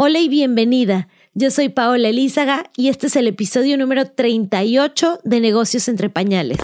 Hola y bienvenida. Yo soy Paola Elízaga y este es el episodio número 38 de Negocios entre Pañales.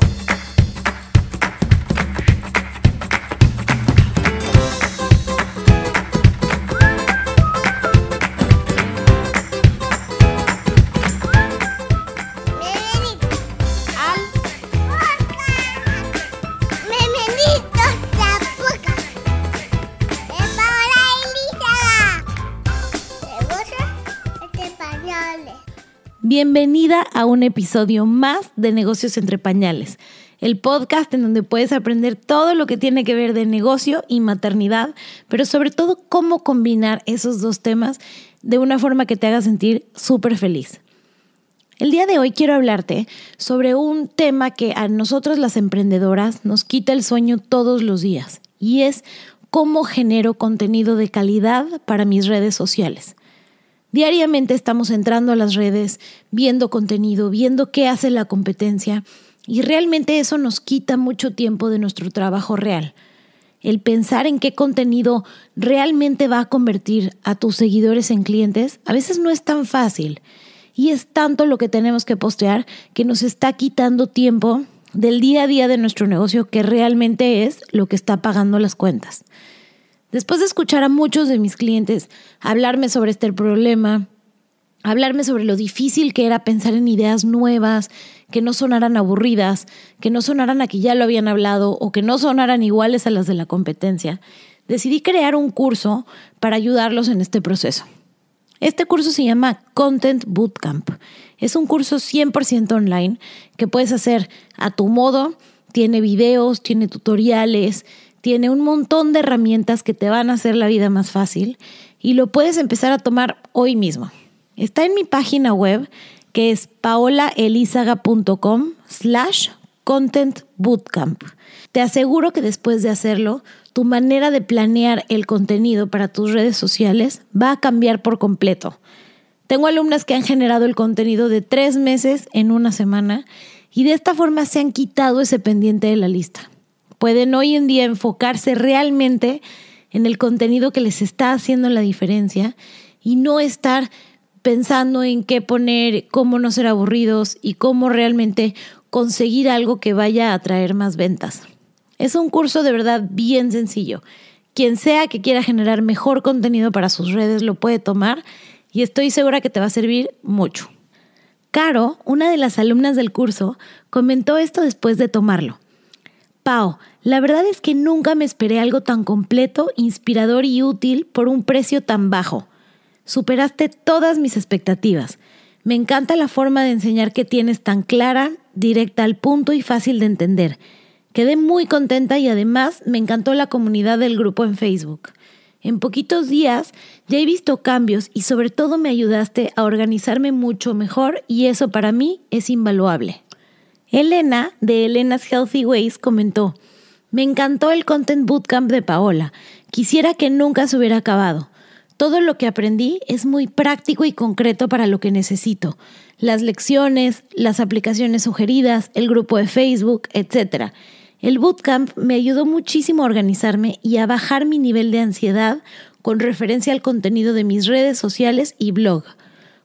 Bienvenida a un episodio más de Negocios entre Pañales, el podcast en donde puedes aprender todo lo que tiene que ver de negocio y maternidad, pero sobre todo cómo combinar esos dos temas de una forma que te haga sentir súper feliz. El día de hoy quiero hablarte sobre un tema que a nosotros las emprendedoras nos quita el sueño todos los días y es cómo genero contenido de calidad para mis redes sociales. Diariamente estamos entrando a las redes, viendo contenido, viendo qué hace la competencia y realmente eso nos quita mucho tiempo de nuestro trabajo real. El pensar en qué contenido realmente va a convertir a tus seguidores en clientes a veces no es tan fácil y es tanto lo que tenemos que postear que nos está quitando tiempo del día a día de nuestro negocio que realmente es lo que está pagando las cuentas. Después de escuchar a muchos de mis clientes hablarme sobre este problema, hablarme sobre lo difícil que era pensar en ideas nuevas, que no sonaran aburridas, que no sonaran a que ya lo habían hablado o que no sonaran iguales a las de la competencia, decidí crear un curso para ayudarlos en este proceso. Este curso se llama Content Bootcamp. Es un curso 100% online que puedes hacer a tu modo. Tiene videos, tiene tutoriales, tiene un montón de herramientas que te van a hacer la vida más fácil y lo puedes empezar a tomar hoy mismo. Está en mi página web que es paolaelizaga.com slash content bootcamp. Te aseguro que después de hacerlo, tu manera de planear el contenido para tus redes sociales va a cambiar por completo. Tengo alumnas que han generado el contenido de tres meses en una semana y de esta forma se han quitado ese pendiente de la lista pueden hoy en día enfocarse realmente en el contenido que les está haciendo la diferencia y no estar pensando en qué poner, cómo no ser aburridos y cómo realmente conseguir algo que vaya a traer más ventas. Es un curso de verdad bien sencillo. Quien sea que quiera generar mejor contenido para sus redes lo puede tomar y estoy segura que te va a servir mucho. Caro, una de las alumnas del curso, comentó esto después de tomarlo. Pau, la verdad es que nunca me esperé algo tan completo, inspirador y útil por un precio tan bajo. Superaste todas mis expectativas. Me encanta la forma de enseñar que tienes tan clara, directa al punto y fácil de entender. Quedé muy contenta y además me encantó la comunidad del grupo en Facebook. En poquitos días ya he visto cambios y sobre todo me ayudaste a organizarme mucho mejor y eso para mí es invaluable. Elena, de Elena's Healthy Ways, comentó, me encantó el Content Bootcamp de Paola. Quisiera que nunca se hubiera acabado. Todo lo que aprendí es muy práctico y concreto para lo que necesito. Las lecciones, las aplicaciones sugeridas, el grupo de Facebook, etc. El bootcamp me ayudó muchísimo a organizarme y a bajar mi nivel de ansiedad con referencia al contenido de mis redes sociales y blog.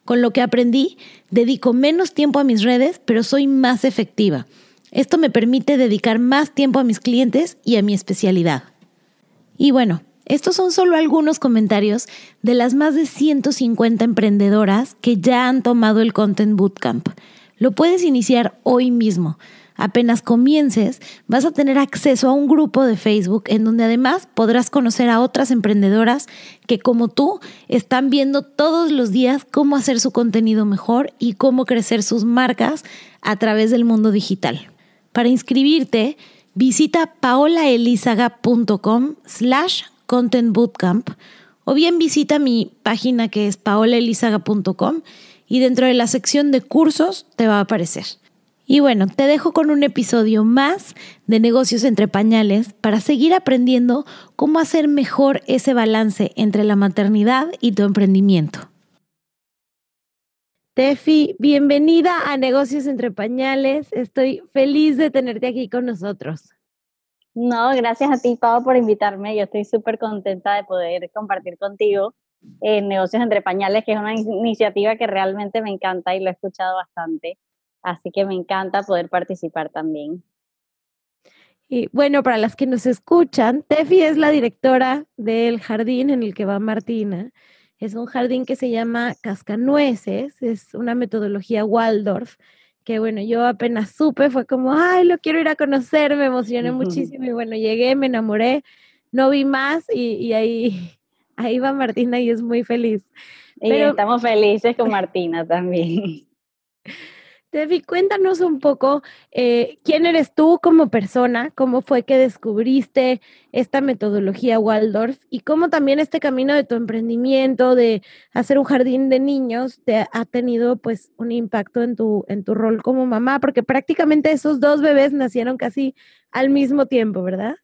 Con lo que aprendí, dedico menos tiempo a mis redes, pero soy más efectiva. Esto me permite dedicar más tiempo a mis clientes y a mi especialidad. Y bueno, estos son solo algunos comentarios de las más de 150 emprendedoras que ya han tomado el Content Bootcamp. Lo puedes iniciar hoy mismo. Apenas comiences, vas a tener acceso a un grupo de Facebook en donde además podrás conocer a otras emprendedoras que como tú están viendo todos los días cómo hacer su contenido mejor y cómo crecer sus marcas a través del mundo digital. Para inscribirte, visita paolaelizaga.com slash content bootcamp o bien visita mi página que es paolaelizaga.com y dentro de la sección de cursos te va a aparecer. Y bueno, te dejo con un episodio más de negocios entre pañales para seguir aprendiendo cómo hacer mejor ese balance entre la maternidad y tu emprendimiento. Tefi, bienvenida a Negocios entre Pañales. Estoy feliz de tenerte aquí con nosotros. No, gracias a ti, Pau, por invitarme. Yo estoy súper contenta de poder compartir contigo en Negocios entre Pañales, que es una iniciativa que realmente me encanta y lo he escuchado bastante. Así que me encanta poder participar también. Y bueno, para las que nos escuchan, Tefi es la directora del jardín en el que va Martina. Es un jardín que se llama Cascanueces, es una metodología Waldorf, que bueno, yo apenas supe, fue como, ay, lo quiero ir a conocer, me emocioné muchísimo y bueno, llegué, me enamoré, no vi más y, ahí, ahí va Martina y es muy feliz. Y estamos felices con Martina también. Debbie, cuéntanos un poco eh, quién eres tú como persona, cómo fue que descubriste esta metodología Waldorf y cómo también este camino de tu emprendimiento, de hacer un jardín de niños, te ha tenido pues un impacto en tu, en tu rol como mamá, porque prácticamente esos dos bebés nacieron casi al mismo tiempo, ¿verdad?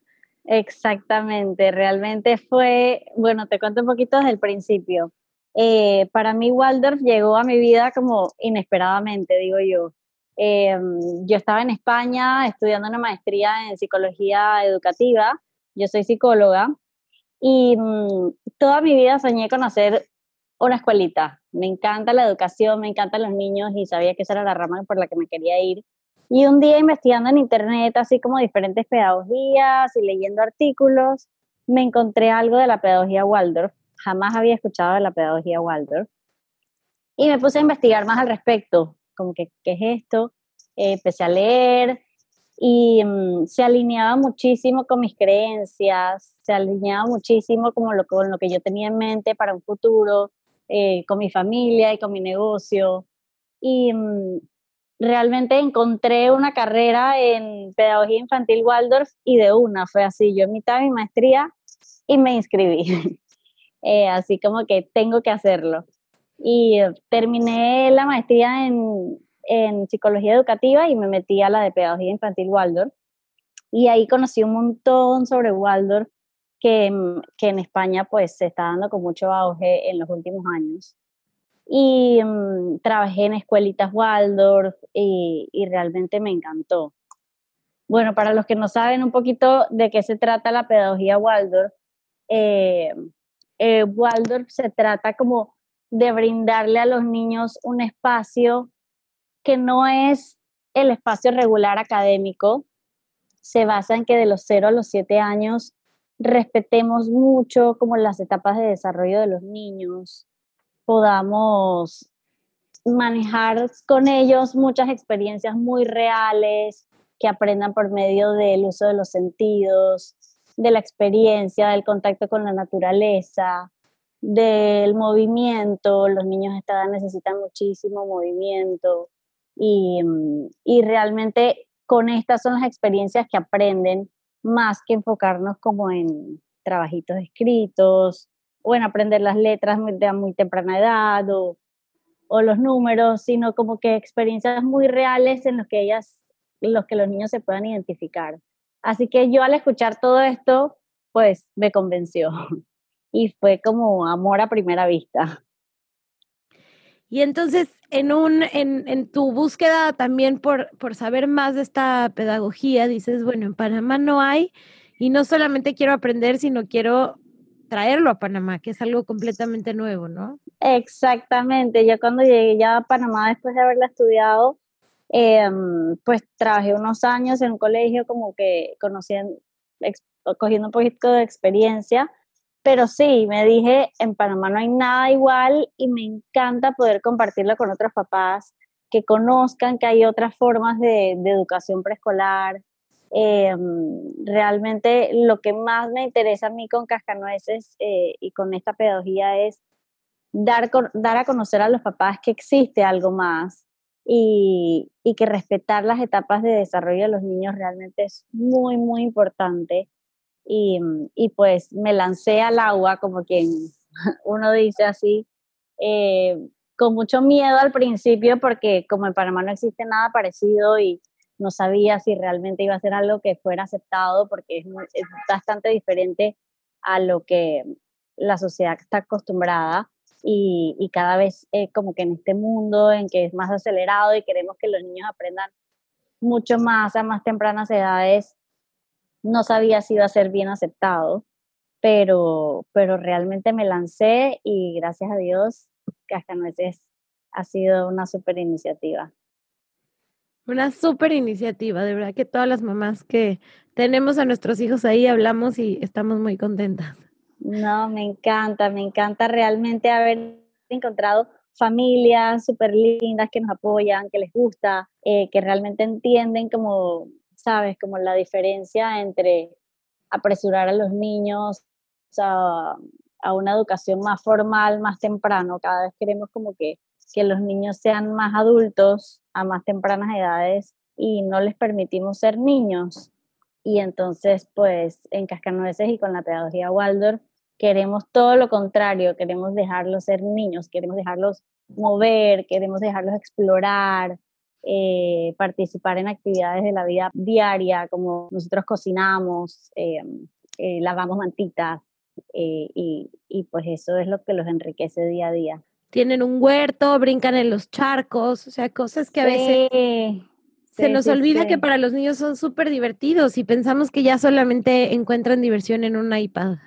Exactamente, realmente fue, bueno, te cuento un poquito desde el principio. Eh, para mí Waldorf llegó a mi vida como inesperadamente, digo yo. Eh, yo estaba en España estudiando una maestría en psicología educativa, yo soy psicóloga y mm, toda mi vida soñé con hacer una escuelita. Me encanta la educación, me encantan los niños y sabía que esa era la rama por la que me quería ir. Y un día investigando en internet, así como diferentes pedagogías y leyendo artículos, me encontré algo de la pedagogía Waldorf jamás había escuchado de la pedagogía Waldorf. Y me puse a investigar más al respecto, como que, ¿qué es esto? Eh, empecé a leer y mm, se alineaba muchísimo con mis creencias, se alineaba muchísimo como lo, con lo que yo tenía en mente para un futuro, eh, con mi familia y con mi negocio. Y mm, realmente encontré una carrera en pedagogía infantil Waldorf y de una fue así, yo en mitad de mi maestría y me inscribí. Eh, así como que tengo que hacerlo. Y terminé la maestría en, en psicología educativa y me metí a la de pedagogía infantil Waldorf. Y ahí conocí un montón sobre Waldorf que, que, en España pues se está dando con mucho auge en los últimos años. Y mm, trabajé en escuelitas Waldorf y, y, realmente me encantó. Bueno, para los que no saben un poquito de qué se trata la pedagogía Waldorf, eh, eh, Waldorf se trata como de brindarle a los niños un espacio que no es el espacio regular académico, se basa en que de los 0 a los 7 años respetemos mucho como las etapas de desarrollo de los niños, podamos manejar con ellos muchas experiencias muy reales, que aprendan por medio del uso de los sentidos, de la experiencia, del contacto con la naturaleza, del movimiento. Los niños a esta edad necesitan muchísimo movimiento y, y realmente con estas son las experiencias que aprenden más que enfocarnos como en trabajitos escritos o en aprender las letras de muy temprana edad o, o los números, sino como que experiencias muy reales en los que ellas, los que los niños se puedan identificar. Así que yo al escuchar todo esto, pues me convenció y fue como amor a primera vista. Y entonces, en, un, en, en tu búsqueda también por, por saber más de esta pedagogía, dices, bueno, en Panamá no hay, y no solamente quiero aprender, sino quiero traerlo a Panamá, que es algo completamente nuevo, ¿no? Exactamente. Yo cuando llegué ya a Panamá después de haberla estudiado, Em, pues trabajé unos años en un colegio como que conociendo, cogiendo un poquito de experiencia, pero sí, me dije, en Panamá no hay nada igual y me encanta poder compartirlo con otros papás, que conozcan que hay otras formas de, educación preescolar. Em, realmente lo que más me interesa a mí con Cascanueces eh, y con esta pedagogía es dar, dar a conocer a los papás que existe algo más, y, que respetar las etapas de desarrollo de los niños realmente es muy, muy importante. Y, pues me lancé al agua, como quien uno dice así, eh, con mucho miedo al principio, porque como en Panamá no existe nada parecido y no sabía si realmente iba a ser algo que fuera aceptado, porque es, es bastante diferente a lo que la sociedad está acostumbrada y, cada vez eh, como que en este mundo en que es más acelerado y queremos que los niños aprendan mucho más a más tempranas edades, no sabía si iba a ser bien aceptado. pero, pero realmente me lancé y gracias a Dios, Cascanueces ha sido una súper iniciativa. Una súper iniciativa, de verdad que todas las mamás que tenemos a nuestros hijos ahí hablamos y estamos muy contentas. No, me encanta, me encanta realmente haber encontrado familias súper lindas que nos apoyan, que les gusta, eh, que realmente entienden como, sabes, como la diferencia entre apresurar a los niños a, una educación más formal, más temprano. Cada vez queremos como que, que los niños sean más adultos a más tempranas edades y no les permitimos ser niños. Y entonces, pues, en Cascanueces y con la pedagogía Waldorf, queremos todo lo contrario, queremos dejarlos ser niños, queremos dejarlos mover, queremos dejarlos explorar, eh, participar en actividades de la vida diaria, como nosotros cocinamos, eh, eh, lavamos mantitas, y, y, pues eso es lo que los enriquece día a día. Tienen un huerto, brincan en los charcos, o sea, cosas que a veces se nos olvida que para los niños son súper divertidos y pensamos que ya solamente encuentran diversión en un iPad.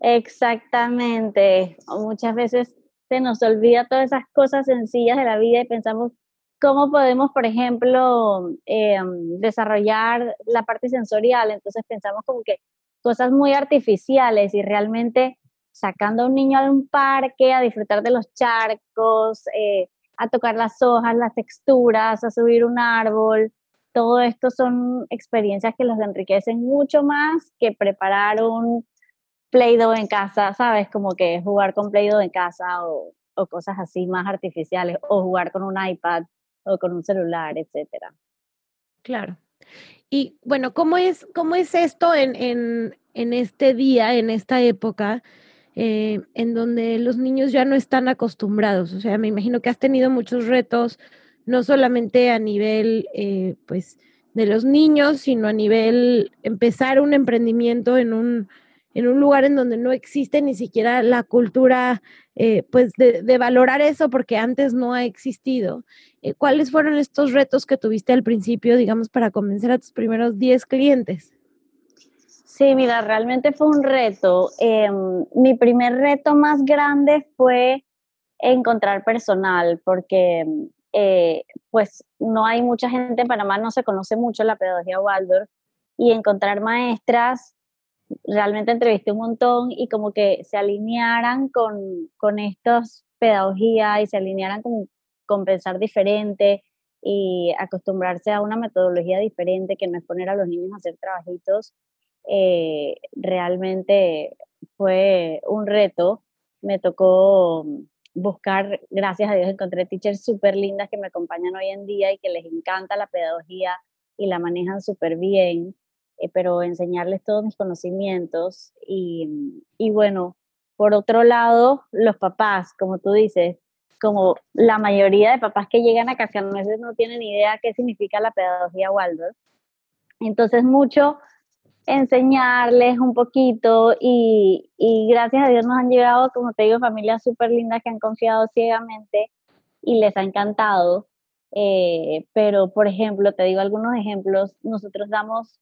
Exactamente. Muchas veces se nos olvida todas esas cosas sencillas de la vida y pensamos cómo podemos, por ejemplo, em, desarrollar la parte sensorial. Entonces pensamos como que cosas muy artificiales y realmente sacando a un niño a un parque, a disfrutar de los charcos, eh, a tocar las hojas, las texturas, a subir un árbol. Todo esto son experiencias que los enriquecen mucho más que preparar un Play-Doh en casa, ¿sabes? Como que jugar con Play-Doh en casa o, cosas así más artificiales, o jugar con un iPad o con un celular, etcétera. Claro. Y bueno, ¿cómo es, cómo es esto en, en, en este día, en esta época, eh, en donde los niños ya no están acostumbrados? O sea, me imagino que has tenido muchos retos, no solamente a nivel, eh, pues, de los niños, sino a nivel empezar un emprendimiento en un en un lugar en donde no existe ni siquiera la cultura, eh, pues, de, valorar eso porque antes no ha existido. Eh, ¿Cuáles fueron estos retos que tuviste al principio, digamos, para convencer a tus primeros 10 clientes? Sí, mira, realmente fue un reto. Em, mi primer reto más grande fue encontrar personal, porque eh, pues no hay mucha gente en Panamá, no se conoce mucho la pedagogía Waldorf, y encontrar maestras realmente entrevisté un montón y como que se alinearan con, con estos pedagogía y se alinearan con, con pensar diferente y acostumbrarse a una metodología diferente que no es poner a los niños a hacer trabajitos, eh, realmente fue un reto. Me tocó buscar, gracias a Dios, encontré teachers súper lindas que me acompañan hoy en día y que les encanta la pedagogía y la manejan súper bien. Eh, pero enseñarles todos mis conocimientos. Y, y, bueno, por otro lado, los papás, como tú dices, como la mayoría de papás que llegan a Cascanueces no tienen idea qué significa la pedagogía Waldorf. Entonces, mucho enseñarles un poquito y, y, gracias a Dios nos han llegado, como te digo, familias súper lindas que han confiado ciegamente y les ha encantado. Eh, pero, por ejemplo, te digo algunos ejemplos, nosotros damos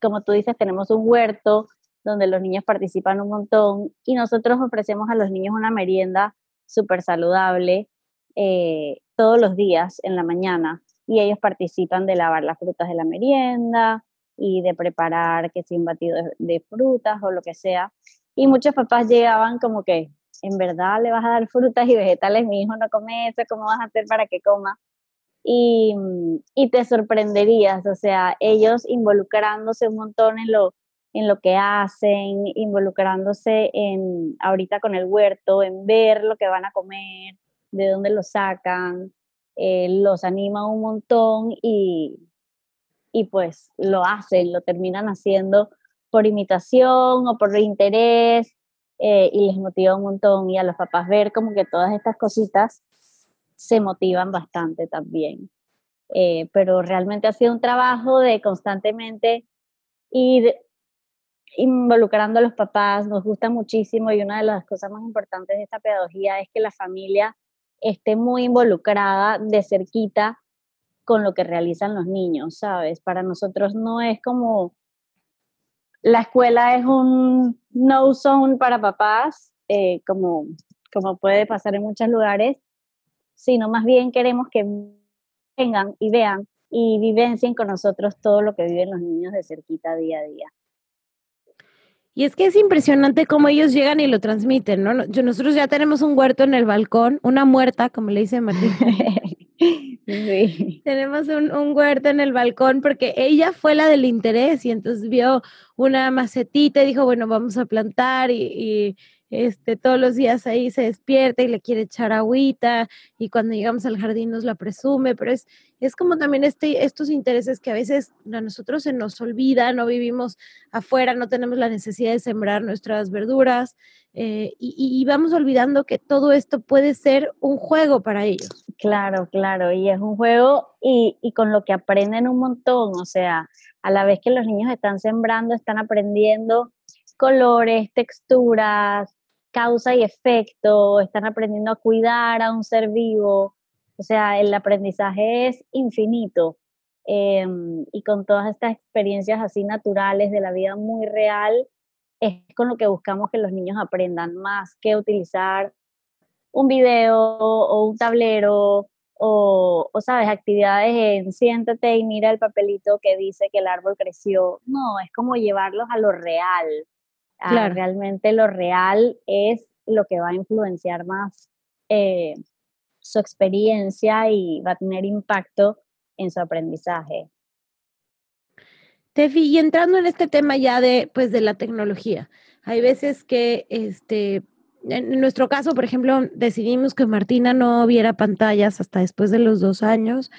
como tú dices, tenemos un huerto donde los niños participan un montón y nosotros ofrecemos a los niños una merienda súper saludable eh, todos los días en la mañana y ellos participan de lavar las frutas de la merienda y de preparar que sea un batido de, frutas o lo que sea. Y muchos papás llegaban como que, en verdad le vas a dar frutas y vegetales, mi hijo no come eso, ¿cómo vas a hacer para que coma? Y, y, te sorprenderías, o sea, ellos involucrándose un montón en lo, en lo que hacen, involucrándose en ahorita con el huerto, en ver lo que van a comer, de dónde lo sacan, eh, los anima un montón y, y pues lo hacen, lo terminan haciendo por imitación o por interés eh, y les motiva un montón y a los papás ver como que todas estas cositas se motivan bastante también. Eh, pero realmente ha sido un trabajo de constantemente ir involucrando a los papás, nos gusta muchísimo y una de las cosas más importantes de esta pedagogía es que la familia esté muy involucrada de cerquita con lo que realizan los niños, ¿sabes? Para nosotros no es como la escuela es un no zone para papás, eh, como, como puede pasar en muchos lugares, sino más bien queremos que vengan y vean y vivencien con nosotros todo lo que viven los niños de cerquita día a día. Y es que es impresionante cómo ellos llegan y lo transmiten, ¿no? Nosotros ya tenemos un huerto en el balcón, una muerta, como le dice Martín. sí. Tenemos un, huerto en el balcón porque ella fue la del interés y entonces vio una macetita y dijo, bueno, vamos a plantar y este, todos los días ahí se despierta y le quiere echar agüita y cuando llegamos al jardín nos la presume, pero es, es como también este, estos intereses que a veces a nosotros se nos olvida, no vivimos afuera, no tenemos la necesidad de sembrar nuestras verduras eh, y, vamos olvidando que todo esto puede ser un juego para ellos. Claro, claro, y es un juego y, y con lo que aprenden un montón, o sea, a la vez que los niños están sembrando, están aprendiendo colores, texturas, causa y efecto, están aprendiendo a cuidar a un ser vivo, o sea, el aprendizaje es infinito. Em, y con todas estas experiencias así naturales de la vida muy real, es con lo que buscamos que los niños aprendan más que utilizar un video o un tablero o, o, sabes, actividades en siéntate y mira el papelito que dice que el árbol creció. No, es como llevarlos a lo real, realmente lo real es lo que va a influenciar más eh, su experiencia y va a tener impacto en su aprendizaje. Tefi, y entrando en este tema ya de, pues, de la tecnología, hay veces que, este, en nuestro caso, por ejemplo, decidimos que Martina no viera pantallas hasta después de los dos años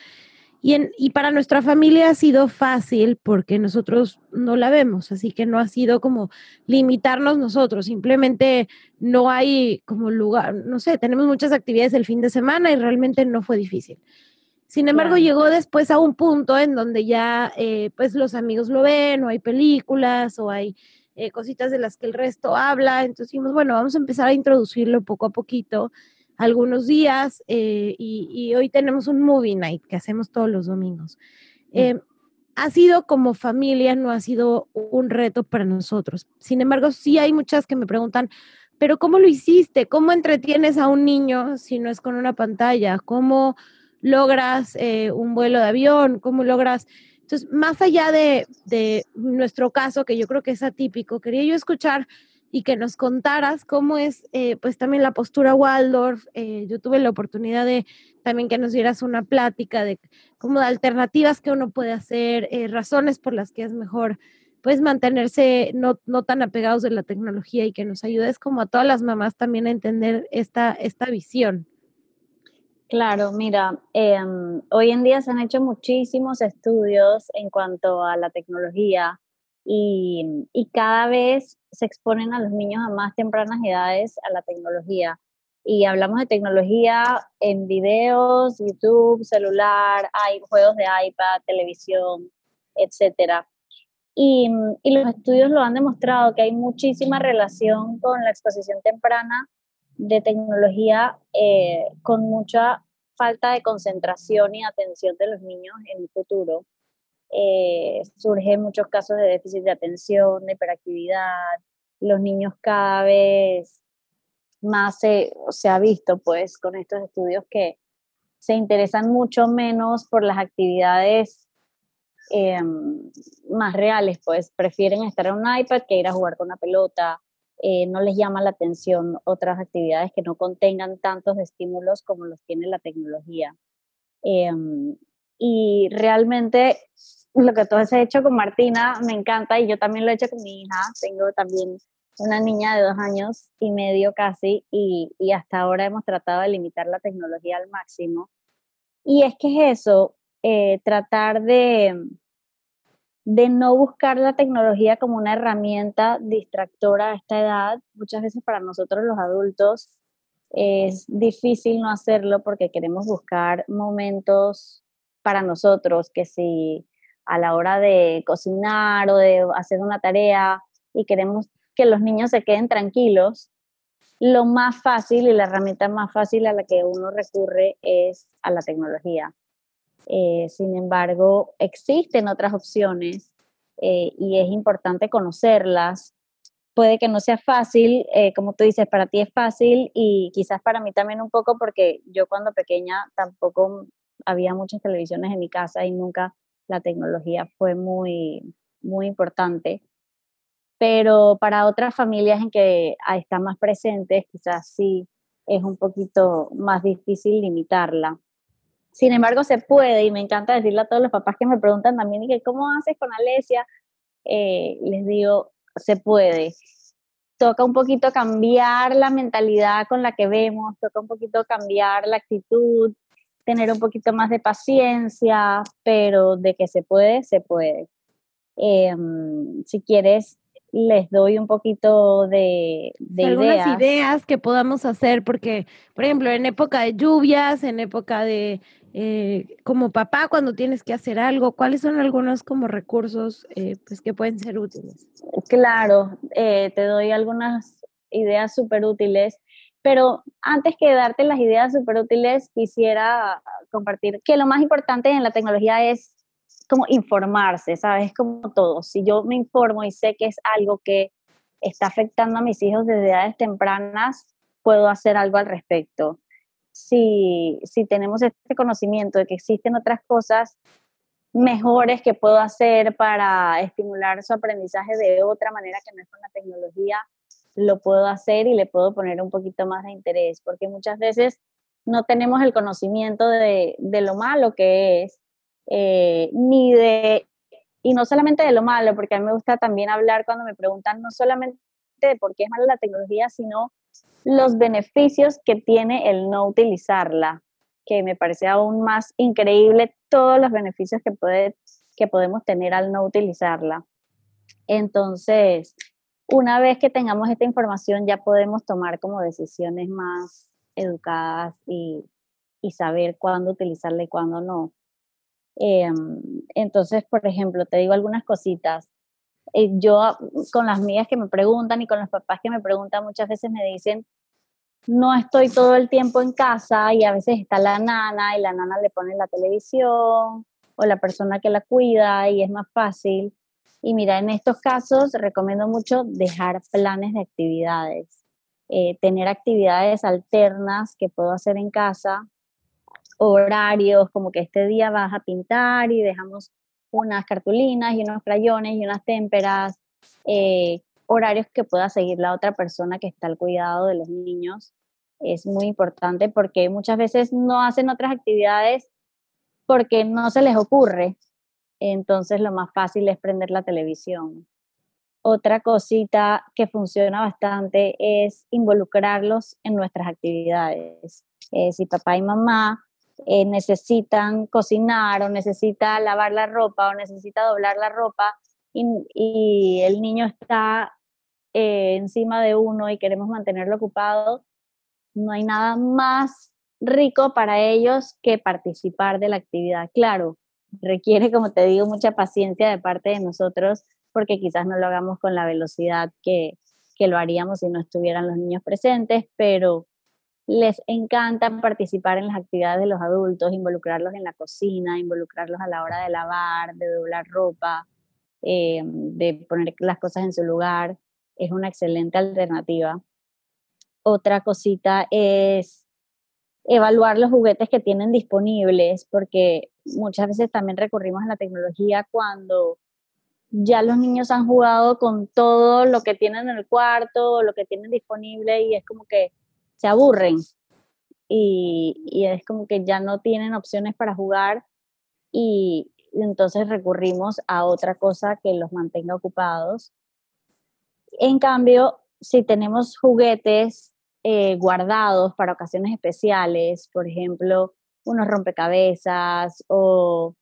y, en, y para nuestra familia ha sido fácil porque nosotros no la vemos, así que no ha sido como limitarnos nosotros, simplemente no hay como lugar, no sé, tenemos muchas actividades el fin de semana y realmente no fue difícil. Sin embargo, llegó después a un punto en donde ya eh, pues los amigos lo ven, o hay películas, o hay eh, cositas de las que el resto habla, entonces dijimos, bueno, vamos a empezar a introducirlo poco a poquito algunos días eh, y, hoy tenemos un movie night que hacemos todos los domingos. Mm. Eh, ha sido como familia, no ha sido un reto para nosotros. Sin embargo, sí hay muchas que me preguntan, pero ¿cómo lo hiciste? ¿Cómo entretienes a un niño si no es con una pantalla? ¿Cómo logras eh, un vuelo de avión? ¿Cómo logras... Entonces, más allá de, de nuestro caso, que yo creo que es atípico, quería yo escuchar y que nos contaras cómo es eh, pues también la postura Waldorf. Eh, yo tuve la oportunidad de también que nos dieras una plática de cómo de alternativas que uno puede hacer, eh, razones por las que es mejor pues mantenerse no, no tan apegados de la tecnología y que nos ayudes como a todas las mamás también a entender esta, esta visión. Claro, mira, em, hoy en día se han hecho muchísimos estudios en cuanto a la tecnología y, y, cada vez se exponen a los niños a más tempranas edades a la tecnología. Y hablamos de tecnología en videos, YouTube, celular, hay juegos de iPad, televisión, etc. Y, y los estudios lo han demostrado que hay muchísima relación con la exposición temprana de tecnología eh, con mucha falta de concentración y atención de los niños en el futuro eh, surgen muchos casos de déficit de atención, de hiperactividad, los niños cada vez más se, se ha visto pues con estos estudios que se interesan mucho menos por las actividades em, más reales, pues prefieren estar en un iPad que ir a jugar con una pelota, eh, no les llama la atención otras actividades que no contengan tantos estímulos como los tiene la tecnología. Em, y realmente lo que tú has hecho con Martina me encanta y yo también lo he hecho con mi hija. Tengo también una niña de dos años y medio casi y, y hasta ahora hemos tratado de limitar la tecnología al máximo. Y es que es eso, eh, tratar de, de no buscar la tecnología como una herramienta distractora a esta edad. Muchas veces para nosotros los adultos es difícil no hacerlo porque queremos buscar momentos para nosotros, que si a la hora de cocinar o de hacer una tarea y queremos que los niños se queden tranquilos, lo más fácil y la herramienta más fácil a la que uno recurre es a la tecnología. Eh, sin embargo, existen otras opciones eh, y es importante conocerlas. Puede que no sea fácil, eh, como tú dices, para ti es fácil y quizás para mí también un poco porque yo cuando pequeña tampoco había muchas televisiones en mi casa y nunca la tecnología fue muy, muy importante. Pero para otras familias en que están más presentes, quizás sí es un poquito más difícil limitarla. Sin embargo, se puede y me encanta decirle a todos los papás que me preguntan también, que ¿cómo haces con Alesia? Eh, les digo, se puede. Toca un poquito cambiar la mentalidad con la que vemos, toca un poquito cambiar la actitud, tener un poquito más de paciencia, pero de que se puede, se puede. Em, si quieres, les doy un poquito de, de Algunas ideas. que podamos hacer, porque, por ejemplo, en época de lluvias, en época de, eh, como papá, cuando tienes que hacer algo, ¿cuáles son algunos como recursos eh, pues, que pueden ser útiles? Claro, eh, te doy algunas ideas súper útiles. Pero antes que darte las ideas súper útiles, quisiera compartir que lo más importante en la tecnología es como informarse, ¿sabes? Como todo. Si yo me informo y sé que es algo que está afectando a mis hijos desde edades tempranas, puedo hacer algo al respecto. Si, si tenemos este conocimiento de que existen otras cosas mejores que puedo hacer para estimular su aprendizaje de otra manera que no es con la tecnología, lo puedo hacer y le puedo poner un poquito más de interés, porque muchas veces no tenemos el conocimiento de, de lo malo que es, eh, ni de, y no solamente de lo malo, porque a mí me gusta también hablar cuando me preguntan no solamente de por qué es mala la tecnología, sino los beneficios que tiene el no utilizarla, que me parece aún más increíble todos los beneficios que, puede, que podemos tener al no utilizarla. Entonces, una vez que tengamos esta información ya podemos tomar como decisiones más educadas y, saber cuándo utilizarla y cuándo no. Em, entonces, por ejemplo, te digo algunas cositas. Eh, yo con las mías que me preguntan y con los papás que me preguntan muchas veces me dicen, no estoy todo el tiempo en casa y a veces está la nana y la nana le pone la televisión o la persona que la cuida y es más fácil. Y mira, en estos casos recomiendo mucho dejar planes de actividades, eh, tener actividades alternas que puedo hacer en casa, horarios, como que este día vas a pintar y dejamos unas cartulinas y unos crayones y unas témperas, eh, horarios que pueda seguir la otra persona que está al cuidado de los niños. Es muy importante porque muchas veces no hacen otras actividades porque no se les ocurre entonces lo más fácil es prender la televisión. Otra cosita que funciona bastante es involucrarlos en nuestras actividades. Eh, si papá y mamá eh, necesitan cocinar o necesita lavar la ropa o necesita doblar la ropa y, el niño está eh, encima de uno y queremos mantenerlo ocupado, no hay nada más rico para ellos que participar de la actividad. Claro, requiere, como te digo, mucha paciencia de parte de nosotros porque quizás no lo hagamos con la velocidad que, que lo haríamos si no estuvieran los niños presentes, pero les encanta participar en las actividades de los adultos, involucrarlos en la cocina, involucrarlos a la hora de lavar, de doblar ropa, eh, de poner las cosas en su lugar. Es una excelente alternativa. Otra cosita es evaluar los juguetes que tienen disponibles, porque muchas veces también recurrimos a la tecnología cuando ya los niños han jugado con todo lo que tienen en el cuarto, lo que tienen disponible y es como que se aburren y, es como que ya no tienen opciones para jugar y entonces recurrimos a otra cosa que los mantenga ocupados. En cambio, si tenemos juguetes eh, guardados para ocasiones especiales, por ejemplo, unos rompecabezas o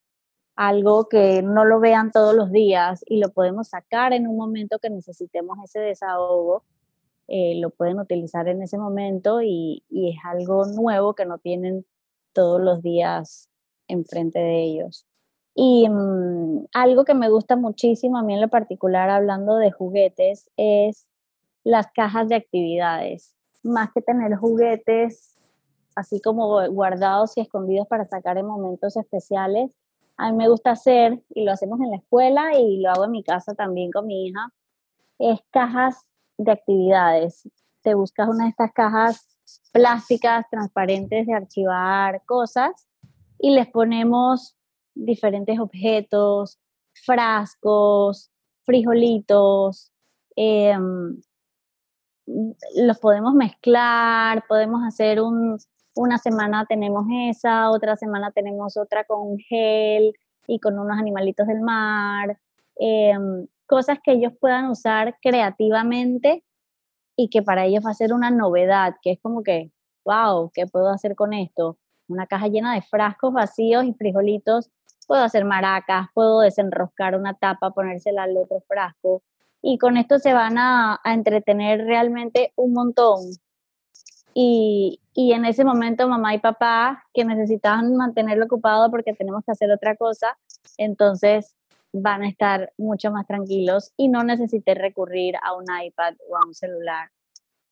algo que no lo vean todos los días y lo podemos sacar en un momento que necesitemos ese desahogo, eh, lo pueden utilizar en ese momento y, es algo nuevo que no tienen todos los días enfrente de ellos. Y mm, algo que me gusta muchísimo a mí en lo particular, hablando de juguetes, es las cajas de actividades más que tener juguetes así como guardados y escondidos para sacar en momentos especiales, a mí me gusta hacer, y lo hacemos en la escuela y lo hago en mi casa también con mi hija, es cajas de actividades. Te buscas una de estas cajas plásticas, transparentes de archivar cosas y les ponemos diferentes objetos, frascos, frijolitos, em, los podemos mezclar, podemos hacer un, una semana tenemos esa, otra semana tenemos otra con gel y con unos animalitos del mar, em, cosas que ellos puedan usar creativamente y que para ellos va a ser una novedad, que es como que, wow, ¿qué puedo hacer con esto? Una caja llena de frascos vacíos y frijolitos, puedo hacer maracas, puedo desenroscar una tapa, ponérsela al otro frasco, y con esto se van a, entretener realmente un montón. Y, y, en ese momento mamá y papá que necesitaban mantenerlo ocupado porque tenemos que hacer otra cosa, entonces van a estar mucho más tranquilos y no necesité recurrir a un iPad o a un celular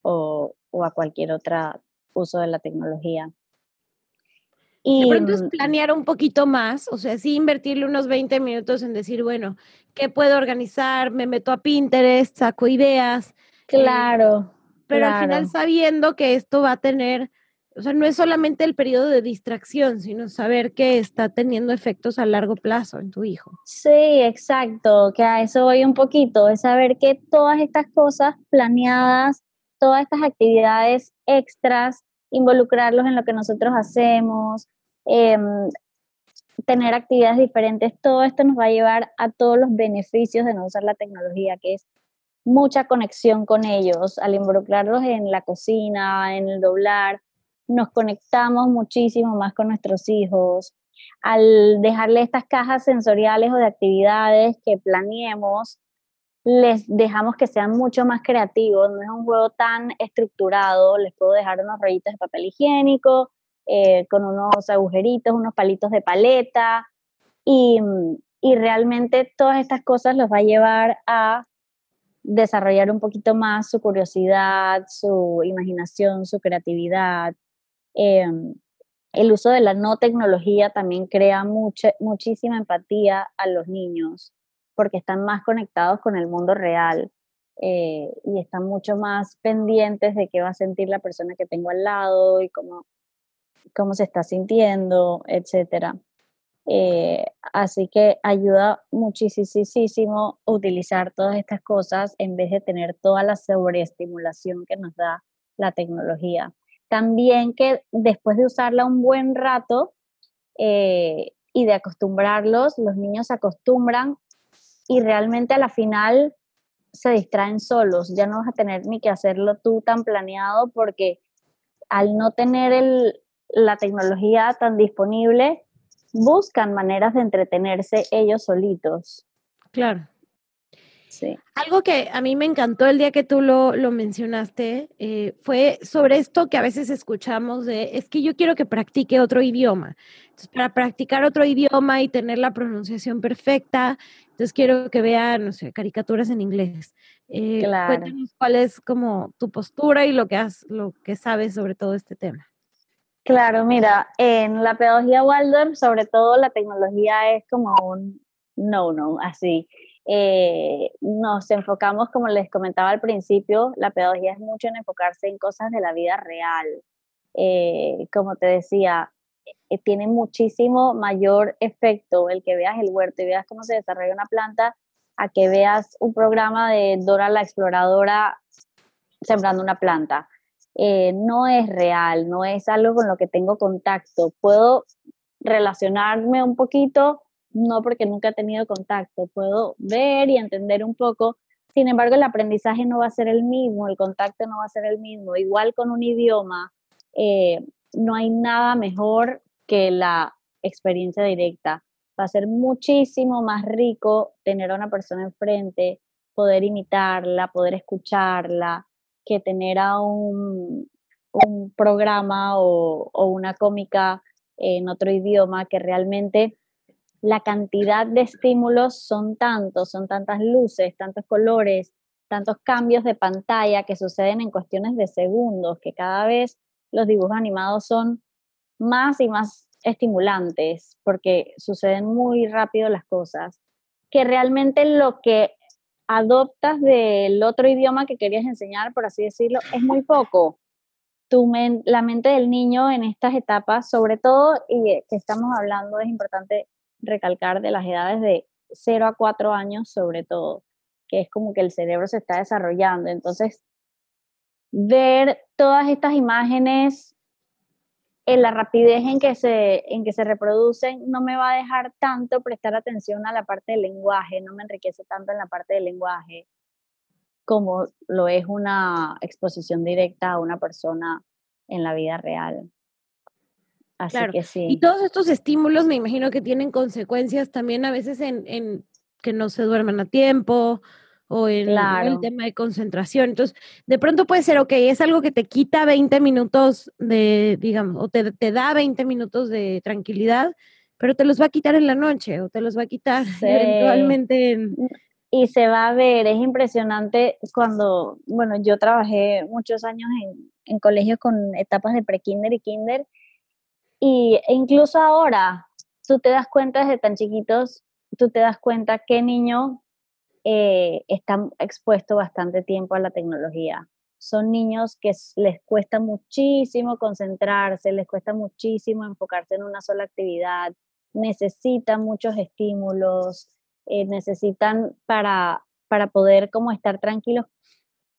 o, o a cualquier otro uso de la tecnología. Y de pronto es mm, planear un poquito más, o sea, sí invertirle unos 20 minutos en decir, bueno, ¿qué puedo organizar? Me meto a Pinterest, saco ideas. Eh, claro. pero al final sabiendo que esto va a tener, o sea, no es solamente el periodo de distracción, sino saber que está teniendo efectos a largo plazo en tu hijo. Sí, exacto, que a eso voy un poquito, es saber que todas estas cosas planeadas, todas estas actividades extras, involucrarlos en lo que nosotros hacemos, Em, tener actividades diferentes, todo esto nos va a llevar a todos los beneficios de no usar la tecnología, que es mucha conexión con ellos, al involucrarlos en la cocina, en el doblar, nos conectamos muchísimo más con nuestros hijos. Al dejarle estas cajas sensoriales o de actividades que planeemos, les dejamos que sean mucho más creativos, no es un juego tan estructurado, les puedo dejar unos rollitos de papel higiénico, eh, con unos agujeritos, unos palitos de paleta y, y realmente todas estas cosas los va a llevar a desarrollar un poquito más su curiosidad, su imaginación, su creatividad. Em, el uso de la no tecnología también crea mucha, muchísima empatía a los niños porque están más conectados con el mundo real eh, y están mucho más pendientes de qué va a sentir la persona que tengo al lado y cómo, cómo se está sintiendo, etcétera. Eh, así que ayuda muchísimo utilizar todas estas cosas en vez de tener toda la sobreestimulación que nos da la tecnología. También que después de usarla un buen rato eh, y de acostumbrarlos, los niños se acostumbran y realmente a la final se distraen solos. Ya no vas a tener ni que hacerlo tú tan planeado porque al no tener el, la tecnología tan disponible, buscan maneras de entretenerse ellos solitos. Claro. Sí. Algo que a mí me encantó el día que tú lo, mencionaste eh, fue sobre esto que a veces escuchamos de, es que yo quiero que practique otro idioma. Entonces, para practicar otro idioma y tener la pronunciación perfecta, entonces quiero que vea, no sé, caricaturas en inglés. Eh, claro. Cuéntanos cuál es como tu postura y lo que, has, lo que sabes sobre todo este tema. Claro, mira, en la pedagogía Waldorf, sobre todo la tecnología es como un no-no, así. Eh, nos enfocamos, como les comentaba al principio, la pedagogía es mucho en enfocarse en cosas de la vida real. Eh, como te decía, eh, tiene muchísimo mayor efecto el que veas el huerto y veas cómo se desarrolla una planta a que veas un programa de Dora la Exploradora sembrando una planta. Eh, no es real, no es algo con lo que tengo contacto. Puedo relacionarme un poquito, no porque nunca he tenido contacto, puedo ver y entender un poco. Sin embargo, el aprendizaje no va a ser el mismo, el contacto no va a ser el mismo. Igual con un idioma, eh, no hay nada mejor que la experiencia directa. Va a ser muchísimo más rico tener a una persona enfrente, poder imitarla, poder escucharla, que tener a un, un programa o, o una cómica en otro idioma que realmente la cantidad de estímulos son tantos, son tantas luces, tantos colores, tantos cambios de pantalla que suceden en cuestiones de segundos, que cada vez los dibujos animados son más y más estimulantes porque suceden muy rápido las cosas, que realmente lo que adoptas del otro idioma que querías enseñar, por así decirlo, es muy poco. Tu la mente del niño en estas etapas, sobre todo, y que estamos hablando, es importante recalcar de las edades de 0 a 4 años, sobre todo, que es como que el cerebro se está desarrollando. Entonces, ver todas estas imágenes en la rapidez en que, se, en que se reproducen no me va a dejar tanto prestar atención a la parte del lenguaje, no me enriquece tanto en la parte del lenguaje como lo es una exposición directa a una persona en la vida real. Así que sí. Y todos estos estímulos me imagino que tienen consecuencias también a veces en, en que no se duerman a tiempo, o en, el tema de concentración. Entonces, de pronto puede ser, ok, es algo que te quita 20 minutos de, digamos, o te, te da 20 minutos de tranquilidad, pero te los va a quitar en la noche o te los va a quitar eventualmente Y se va a ver, es impresionante cuando, bueno, yo trabajé muchos años en, en colegios con etapas de pre-kinder y kinder, y e incluso ahora, tú te das cuenta desde tan chiquitos, tú te das cuenta qué niño eh, están expuestos bastante tiempo a la tecnología. Son niños que les cuesta muchísimo concentrarse, les cuesta muchísimo enfocarse en una sola actividad, necesitan muchos estímulos, eh, necesitan para, para poder como estar tranquilos,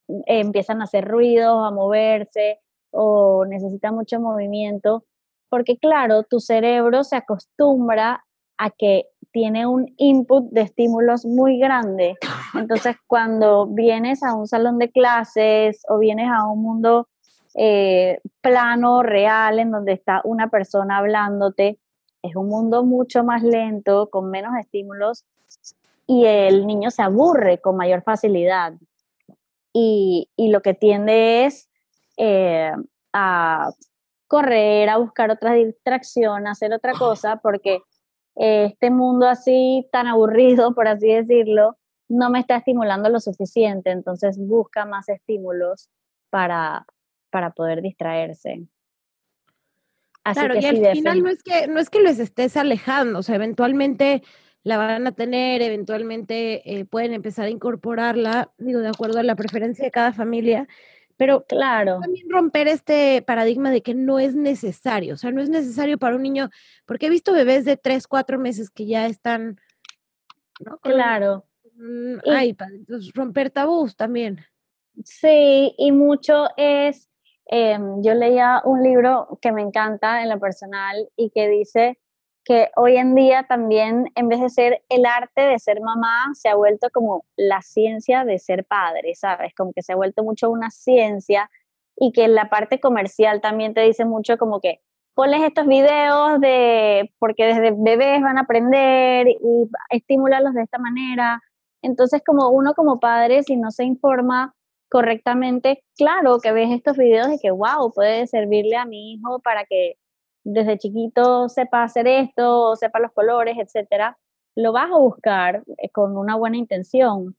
eh, empiezan a hacer ruidos, a moverse o necesitan mucho movimiento, porque claro, tu cerebro se acostumbra a que tiene un input de estímulos muy grande. Entonces, cuando vienes a un salón de clases o vienes a un mundo eh, plano, real, en donde está una persona hablándote, es un mundo mucho más lento, con menos estímulos, y el niño se aburre con mayor facilidad. Y, lo que tiende es eh, a correr, a buscar otra distracción, a hacer otra cosa, porque este mundo así tan aburrido, por así decirlo, no me está estimulando lo suficiente, entonces busca más estímulos para, para poder distraerse. Así claro, que y al final no es que no es que les estés alejando, o sea, eventualmente la van a tener, eventualmente eh, pueden empezar a incorporarla, digo, de acuerdo a la preferencia de cada familia, pero claro. También romper este paradigma de que no es necesario, o sea, no es necesario para un niño, porque he visto bebés de 3, 4 meses que ya están, ¿no? claro. Ay, entonces romper tabús también. Sí, y mucho es, em, yo leía un libro que me encanta en lo personal y que dice que hoy en día también, en vez de ser el arte de ser mamá, se ha vuelto como la ciencia de ser padre, ¿sabes? Como que se ha vuelto mucho una ciencia y que en la parte comercial también te dice mucho como que ponles estos videos de, porque desde bebés van a aprender y estímulalos de esta manera. Entonces, como uno como padre, si no se informa correctamente, claro que ves estos videos de que, wow, puede servirle a mi hijo para que desde chiquito sepa hacer esto, sepa los colores, etcétera, lo vas a buscar eh, con una buena intención.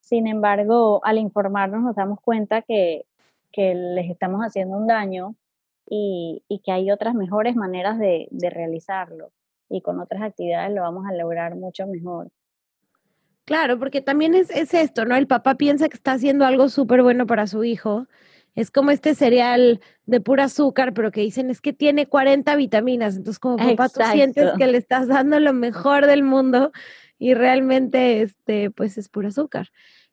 Sin embargo, al informarnos nos damos cuenta que, les estamos haciendo un daño y, que hay otras mejores maneras de, realizarlo. Y con otras actividades lo vamos a lograr mucho mejor. Claro, porque también es, es esto, ¿no? El papá piensa que está haciendo algo súper bueno para su hijo es como este cereal de pura azúcar, pero que dicen es que tiene 40 vitaminas. Entonces, como papá, tú sientes que le estás dando lo mejor del mundo y realmente, este, pues es pura azúcar.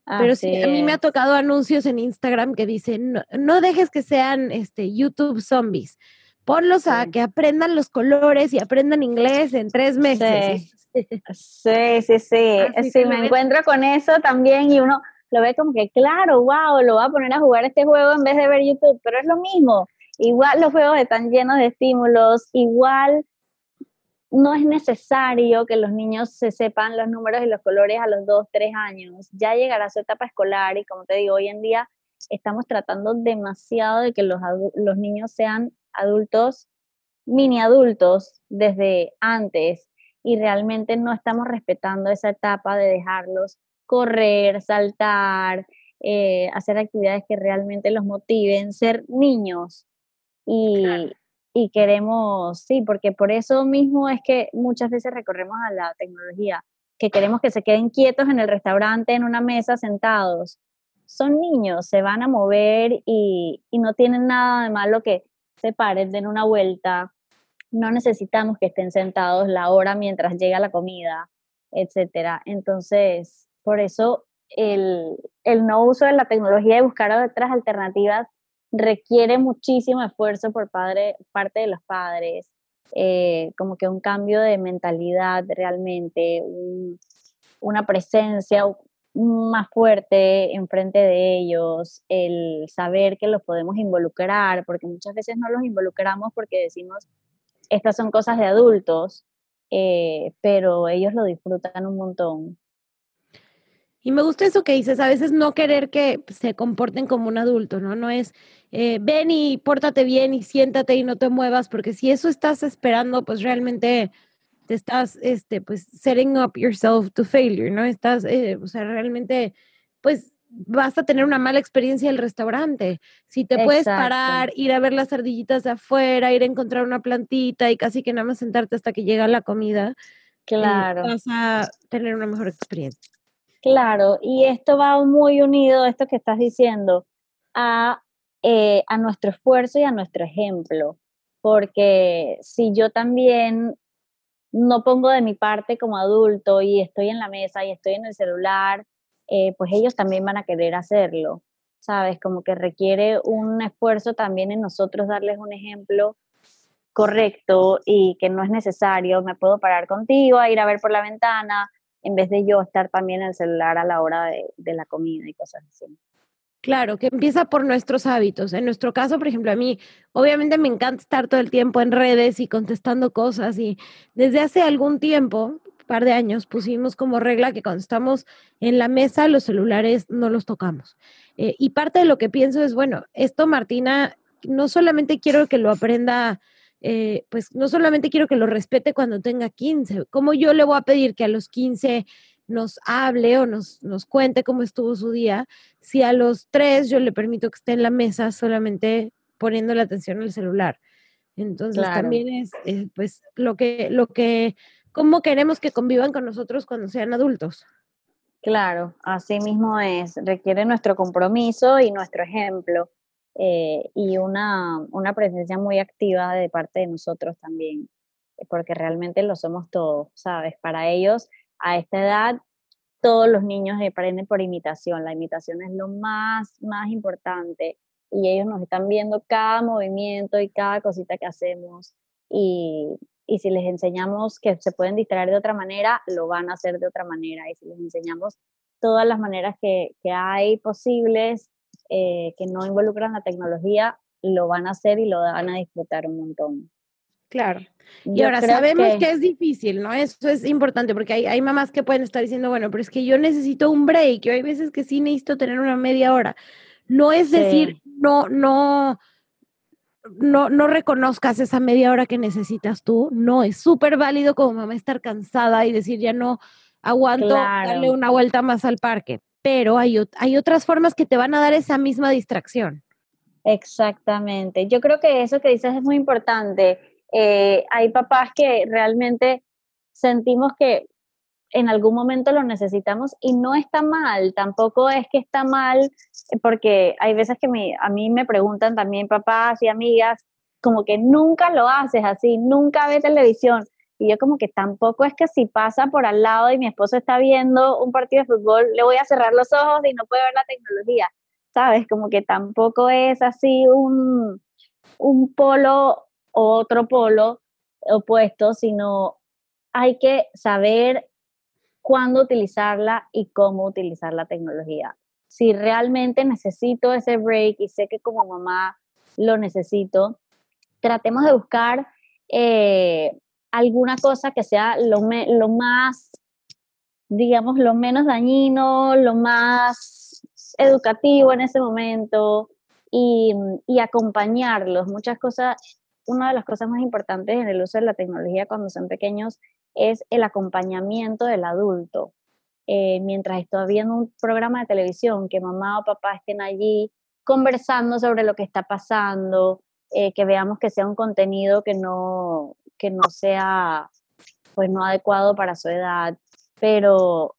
Pero sí, a mí me ha tocado anuncios en Instagram que dicen, no, dejes que sean este, YouTube zombies. Ponlos a que aprendan los colores y aprendan inglés en tres meses. Sí, sí, sí. Sí, me encuentro con eso también y uno, lo ve como que, claro, wow, lo va a poner a jugar este juego en vez de ver YouTube, pero es lo mismo. Igual los juegos están llenos de estímulos, igual no es necesario que los niños se sepan los números y los colores a los 2, 3 años. Ya llegará su etapa escolar y como te digo, hoy en día estamos tratando demasiado de que los, los niños sean adultos, mini adultos desde antes y realmente no estamos respetando esa etapa de dejarlos correr, saltar, eh, hacer actividades que realmente los motiven, ser niños. Y, y queremos, sí, porque por eso mismo es que muchas veces recorremos a la tecnología, que queremos que se queden quietos en el restaurante, en una mesa, sentados. Son niños, se van a mover y, y no tienen nada de malo que se paren, den una vuelta. No necesitamos que estén sentados la hora mientras llega la comida, etcétera. Entonces, por eso el, el no uso de la tecnología y buscar otras alternativas requiere muchísimo esfuerzo por parte de los padres, eh, como que un cambio de mentalidad realmente, una presencia más fuerte enfrente de ellos, el saber que los podemos involucrar, porque muchas veces no los involucramos porque decimos, estas son cosas de adultos, eh, pero ellos lo disfrutan un montón. Y me gusta eso que dices, a veces no querer que se comporten como un adulto, ¿no? No es eh, ven y pórtate bien y siéntate y no te muevas, porque si eso estás esperando, pues realmente te estás, este, pues, setting up yourself to failure, ¿no? Estás, eh, o sea, realmente, pues, vas a tener una mala experiencia el restaurante. Si te puedes parar, ir a ver las ardillitas de afuera, ir a encontrar una plantita y casi que nada más sentarte hasta que llega la comida, eh, claro. vas a tener una mejor experiencia. Claro, y esto va muy unido, esto que estás diciendo, a, eh, a nuestro esfuerzo y a nuestro ejemplo, porque si yo también no pongo de mi parte como adulto y estoy en la mesa y estoy en el celular, eh, pues ellos también van a querer hacerlo, ¿sabes? Como que requiere un esfuerzo también en nosotros darles un ejemplo correcto y que no es necesario, me puedo parar contigo a ir a ver por la ventana, en vez de yo estar también en el celular a la hora de, la comida y cosas así. Claro, que empieza por nuestros hábitos. En nuestro caso, por ejemplo, a mí obviamente me encanta estar todo el tiempo en redes y contestando cosas y desde hace algún tiempo, par de años, pusimos como regla que cuando estamos en la mesa los celulares no los tocamos. Eh, y parte de lo que pienso es, bueno, esto Martina, no solamente quiero que lo aprenda eh, pues no solamente quiero que lo respete cuando tenga 15, como yo le voy a pedir que a los 15 nos hable o nos, nos cuente cómo estuvo su día, si a los 3 yo le permito que esté en la mesa solamente poniendo la atención al celular. Entonces también es, pues lo que, lo que, cómo queremos que convivan con nosotros cuando sean adultos. Claro, así mismo es, requiere nuestro compromiso y nuestro ejemplo. Eh, y una, una presencia muy activa de parte de nosotros también, porque realmente lo somos todos, ¿sabes? Para ellos, a esta edad, todos los niños aprenden por imitación, la imitación es lo más, más importante y ellos nos están viendo cada movimiento y cada cosita que hacemos y, y si les enseñamos que se pueden distraer de otra manera, lo van a hacer de otra manera y si les enseñamos todas las maneras que, que hay posibles eh, que no involucran la tecnología lo van a hacer y lo van a disfrutar un montón. Claro. Y ahora sabemos que... es difícil, ¿no? Eso es importante porque hay, hay mamás que pueden estar diciendo, bueno, pero es que yo necesito un break, yo hay veces que sí necesito tener una media hora. No es decir, no, no, no, no reconozcas esa media hora que necesitas tú, no, es súper válido como mamá estar cansada y decir, ya no aguanto darle una vuelta más al parque, pero hay, hay otras formas que te van a dar esa misma distracción. Exactamente. Yo creo que eso que dices es muy importante. Eh, hay papás que realmente sentimos que en algún momento lo necesitamos y no está mal, tampoco es que está mal, eh, porque hay veces que a mí me preguntan también papás y amigas, como que nunca lo haces así, nunca ve televisión. Y yo como que tampoco es que si pasa por al lado y mi esposo está viendo un partido de fútbol, le voy a cerrar los ojos y no puede ver la tecnología, ¿sabes? Como que tampoco es así un, un polo o otro polo opuesto, sino hay que saber cuándo utilizarla y cómo utilizar la tecnología. Si realmente necesito ese break y sé que como mamá lo necesito, tratemos de buscar eh, alguna cosa que sea lo, lo más, digamos, lo menos dañino, lo más educativo en ese momento y, y acompañarlos. Muchas cosas, una de las cosas más importantes en el uso de la tecnología cuando son pequeños es el acompañamiento del adulto. Eh, mientras estoy viendo un programa de televisión, que mamá o papá estén allí conversando sobre lo que está pasando, eh, que veamos que sea un contenido que no, que no sea pues no adecuado para su edad, pero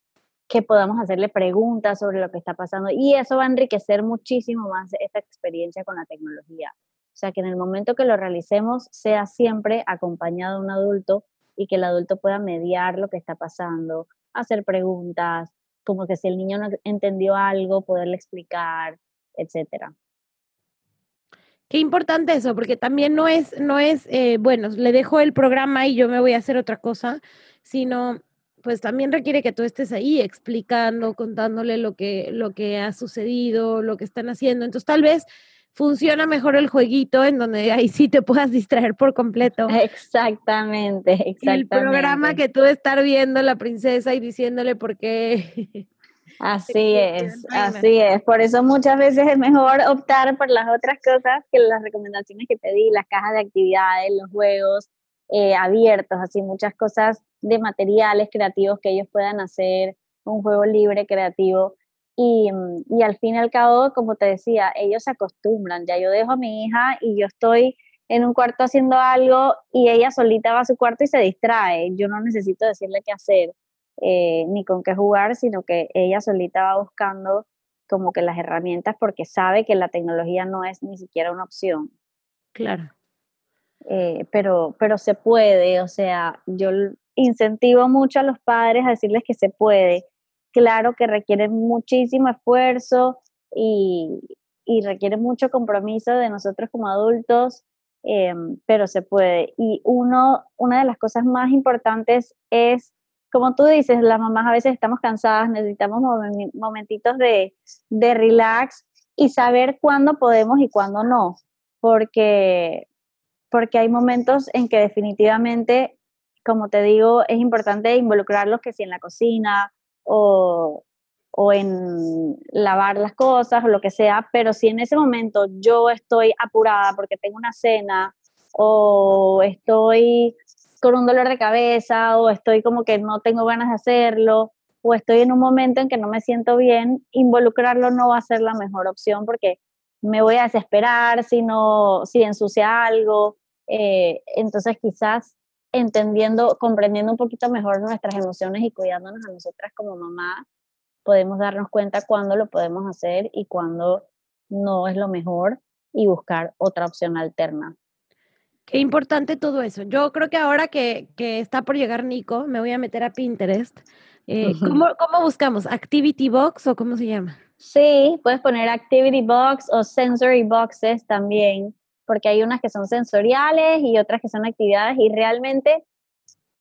que podamos hacerle preguntas sobre lo que está pasando y eso va a enriquecer muchísimo más esta experiencia con la tecnología. O sea, que en el momento que lo realicemos sea siempre acompañado de un adulto y que el adulto pueda mediar lo que está pasando, hacer preguntas, como que si el niño no entendió algo, poderle explicar, etcétera. Qué importante eso, porque también no es, no es, eh, bueno, le dejo el programa y yo me voy a hacer otra cosa, sino pues también requiere que tú estés ahí explicando, contándole lo que, lo que ha sucedido, lo que están haciendo. Entonces tal vez funciona mejor el jueguito en donde ahí sí te puedas distraer por completo. Exactamente, exactamente. el programa que tú estar viendo la princesa y diciéndole por qué Así es, así es. Por eso muchas veces es mejor optar por las otras cosas que las recomendaciones que te di, las cajas de actividades, los juegos eh, abiertos, así muchas cosas de materiales creativos que ellos puedan hacer, un juego libre, creativo. Y, y al fin y al cabo, como te decía, ellos se acostumbran. Ya yo dejo a mi hija y yo estoy en un cuarto haciendo algo y ella solita va a su cuarto y se distrae. Yo no necesito decirle qué hacer eh, ni con qué jugar, sino que ella solita va buscando como que las herramientas porque sabe que la tecnología no es ni siquiera una opción. Claro. Eh, pero, pero se puede, o sea, yo incentivo mucho a los padres a decirles que se puede. Claro que requiere muchísimo esfuerzo y, y requiere mucho compromiso de nosotros como adultos, eh, pero se puede. Y uno, una de las cosas más importantes es como tú dices, las mamás a veces estamos cansadas, necesitamos momentitos de, de relax y saber cuándo podemos y cuándo no, porque, porque hay momentos en que definitivamente, como te digo, es importante involucrarlos que si en la cocina o, o en lavar las cosas o lo que sea, pero si en ese momento yo estoy apurada porque tengo una cena o estoy con un dolor de cabeza o estoy como que no tengo ganas de hacerlo o estoy en un momento en que no me siento bien, involucrarlo no va a ser la mejor opción porque me voy a desesperar si no, si ensucia algo. Eh, entonces quizás entendiendo, comprendiendo un poquito mejor nuestras emociones y cuidándonos a nosotras como mamás, podemos darnos cuenta cuándo lo podemos hacer y cuándo no es lo mejor y buscar otra opción alterna. Qué importante todo eso. Yo creo que ahora que, que está por llegar Nico, me voy a meter a Pinterest. Eh, ¿cómo, ¿Cómo buscamos? ¿Activity Box o cómo se llama? Sí, puedes poner Activity Box o Sensory Boxes también, porque hay unas que son sensoriales y otras que son actividades y realmente,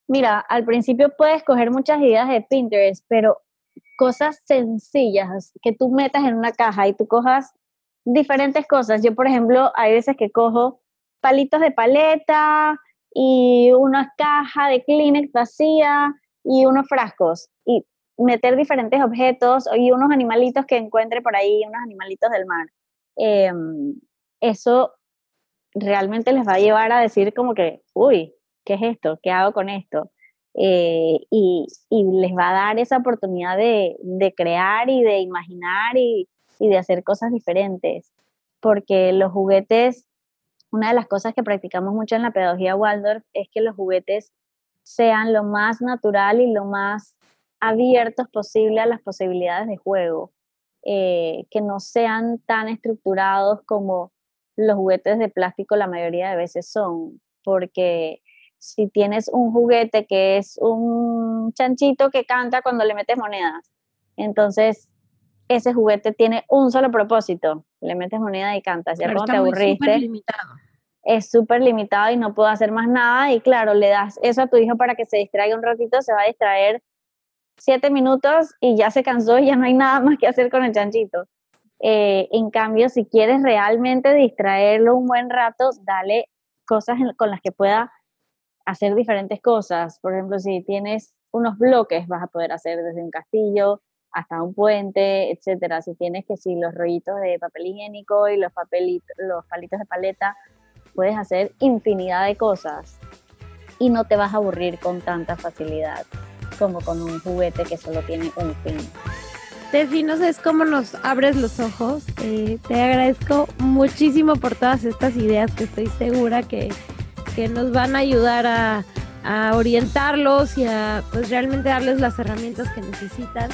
mira, al principio puedes coger muchas ideas de Pinterest, pero cosas sencillas que tú metas en una caja y tú cojas diferentes cosas. Yo, por ejemplo, hay veces que cojo palitos de paleta y una caja de Kleenex vacía y unos frascos y meter diferentes objetos y unos animalitos que encuentre por ahí, unos animalitos del mar. Em, eso realmente les va a llevar a decir como que, uy, ¿qué es esto? ¿Qué hago con esto? Eh, y, les va a dar esa oportunidad de, de crear y de imaginar y, de hacer cosas diferentes, porque los juguetes una de las cosas que practicamos mucho en la pedagogía Waldorf es que los juguetes sean lo más natural y lo más abiertos posible a las posibilidades de juego, eh, que no sean tan estructurados como los juguetes de plástico la mayoría de veces son, porque si tienes un juguete que es un chanchito que canta cuando le metes monedas, entonces ese juguete tiene un solo propósito, le metes moneda y cantas, ya como te aburriste. Es súper limitado y no puedo hacer más nada y claro, le das eso a tu hijo para que se distraiga un ratito, se va a distraer siete minutos y ya se cansó y ya no hay nada más que hacer con el chanchito. Eh, en cambio, si quieres realmente distraerlo un buen rato, dale cosas con las que pueda hacer diferentes cosas. Por ejemplo, si tienes unos bloques, vas a poder hacer desde un castillo, hasta un puente, etcétera. Si tienes que si los rollitos de papel higiénico y los papelitos, los palitos de paleta, puedes hacer infinidad de cosas y no te vas a aburrir con tanta facilidad como con un juguete que solo tiene un fin. Tefi, no sabes cómo nos abres los ojos. Eh, te agradezco muchísimo por todas estas ideas que estoy segura que, nos van a ayudar a, orientarlos y a pues realmente darles las herramientas que necesitan.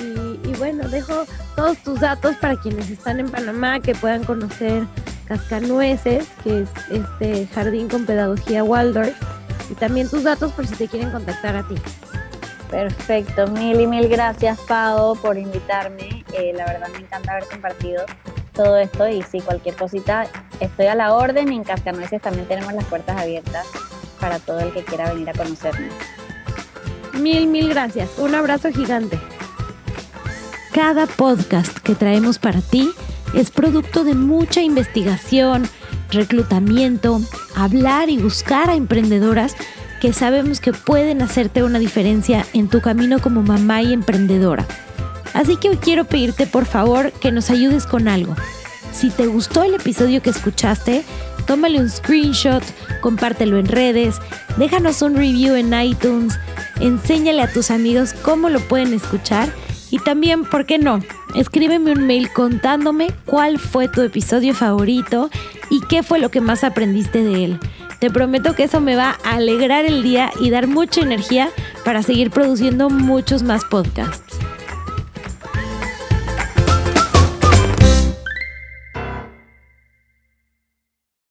Y, y, bueno, dejo todos tus datos para quienes están en Panamá que puedan conocer Cascanueces, que es este jardín con pedagogía Waldorf, y también tus datos por si te quieren contactar a ti. Perfecto, mil y mil gracias Pau por invitarme. Eh, la verdad me encanta haber compartido todo esto y si cualquier cosita estoy a la orden y en Cascanueces también tenemos las puertas abiertas para todo el que quiera venir a conocernos. Mil, mil gracias. Un abrazo gigante. Cada podcast que traemos para ti es producto de mucha investigación, reclutamiento, hablar y buscar a emprendedoras que sabemos que pueden hacerte una diferencia en tu camino como mamá y emprendedora. Así que hoy quiero pedirte por favor que nos ayudes con algo. Si te gustó el episodio que escuchaste, tómale un screenshot, compártelo en redes, déjanos un review en iTunes, enséñale a tus amigos cómo lo pueden escuchar y también, ¿por qué no? Escríbeme un mail contándome cuál fue tu episodio favorito y qué fue lo que más aprendiste de él. Te prometo que eso me va a alegrar el día y dar mucha energía para seguir produciendo muchos más podcasts.